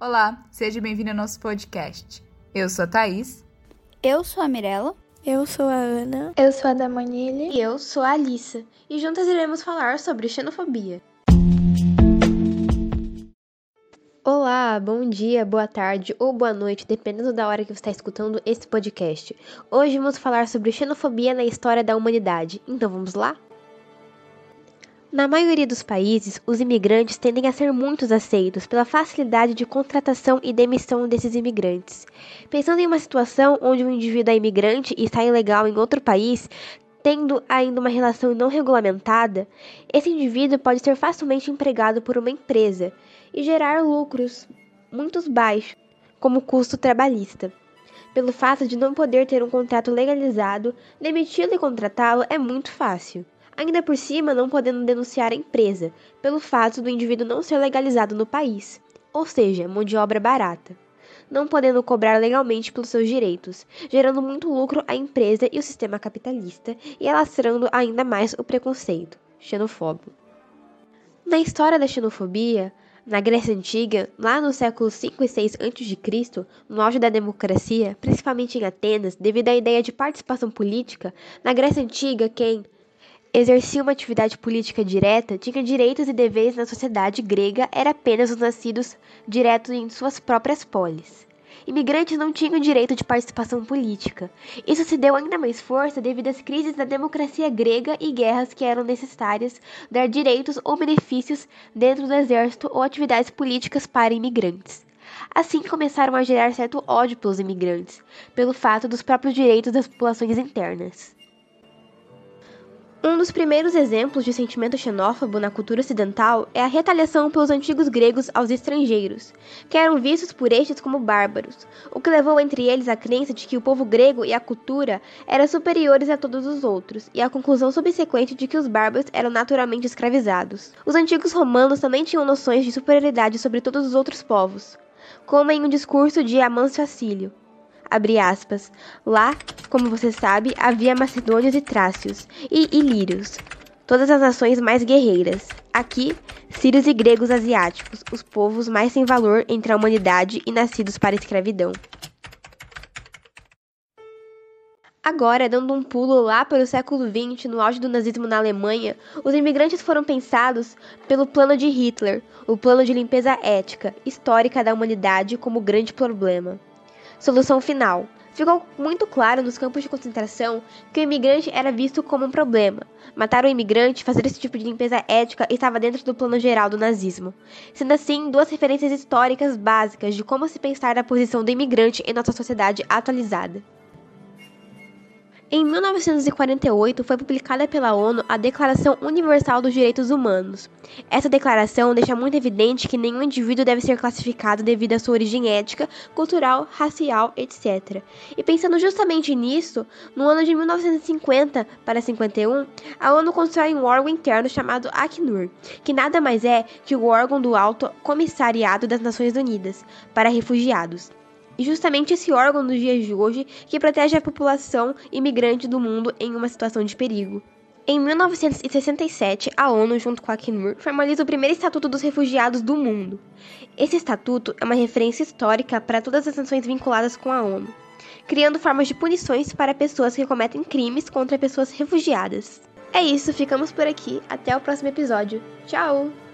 Olá, seja bem-vindo ao nosso podcast. Eu sou a Thaís. Eu sou a Mirella. Eu sou a Ana. Eu sou a Damanile. E eu sou a Alissa. E juntas iremos falar sobre xenofobia. Olá, bom dia, boa tarde ou boa noite, dependendo da hora que você está escutando esse podcast. Hoje vamos falar sobre xenofobia na história da humanidade. Então vamos lá? Na maioria dos países, os imigrantes tendem a ser muitos aceitos pela facilidade de contratação e demissão desses imigrantes. Pensando em uma situação onde um indivíduo é imigrante e está ilegal em outro país, tendo ainda uma relação não regulamentada, esse indivíduo pode ser facilmente empregado por uma empresa e gerar lucros muito baixos, como custo trabalhista. Pelo fato de não poder ter um contrato legalizado, demiti-lo e contratá-lo é muito fácil ainda por cima não podendo denunciar a empresa, pelo fato do indivíduo não ser legalizado no país, ou seja, mão de obra barata, não podendo cobrar legalmente pelos seus direitos, gerando muito lucro à empresa e o sistema capitalista e alastrando ainda mais o preconceito xenofóbico. Na história da xenofobia, na Grécia Antiga, lá no século 5 e 6 a.C., no auge da democracia, principalmente em Atenas, devido à ideia de participação política, na Grécia Antiga, quem, exercia uma atividade política direta, tinha direitos e deveres na sociedade grega, era apenas os nascidos diretos em suas próprias polis. Imigrantes não tinham direito de participação política. Isso se deu ainda mais força devido às crises da democracia grega e guerras que eram necessárias dar direitos ou benefícios dentro do exército ou atividades políticas para imigrantes. Assim começaram a gerar certo ódio pelos imigrantes, pelo fato dos próprios direitos das populações internas. Um dos primeiros exemplos de sentimento xenófobo na cultura ocidental é a retaliação pelos antigos gregos aos estrangeiros, que eram vistos por estes como bárbaros, o que levou entre eles a crença de que o povo grego e a cultura eram superiores a todos os outros, e a conclusão subsequente de que os bárbaros eram naturalmente escravizados. Os antigos romanos também tinham noções de superioridade sobre todos os outros povos, como em um discurso de Amâncio Acílio. Lá, como você sabe, havia macedônios e trácios, e ilírios, todas as nações mais guerreiras. Aqui, sírios e gregos asiáticos, os povos mais sem valor entre a humanidade e nascidos para a escravidão. Agora, dando um pulo lá para o século XX, no auge do nazismo na Alemanha, os imigrantes foram pensados pelo plano de Hitler, o plano de limpeza ética, histórica da humanidade como grande problema. Solução final. Ficou muito claro nos campos de concentração que o imigrante era visto como um problema. Matar o imigrante, fazer esse tipo de limpeza ética estava dentro do plano geral do nazismo. Sendo assim, duas referências históricas básicas de como se pensar a posição do imigrante em nossa sociedade atualizada. Em 1948 foi publicada pela ONU a Declaração Universal dos Direitos Humanos. Essa declaração deixa muito evidente que nenhum indivíduo deve ser classificado devido à sua origem étnica, cultural, racial, etc. E pensando justamente nisso, no ano de 1950 para 51, a ONU constrói um órgão interno chamado Acnur, que nada mais é que o órgão do Alto Comissariado das Nações Unidas para Refugiados e justamente esse órgão nos dias de hoje que protege a população imigrante do mundo em uma situação de perigo. Em 1967, a ONU, junto com a Acnur, formaliza o primeiro Estatuto dos Refugiados do mundo. Esse estatuto é uma referência histórica para todas as nações vinculadas com a ONU, criando formas de punições para pessoas que cometem crimes contra pessoas refugiadas. É isso, ficamos por aqui. Até o próximo episódio. Tchau!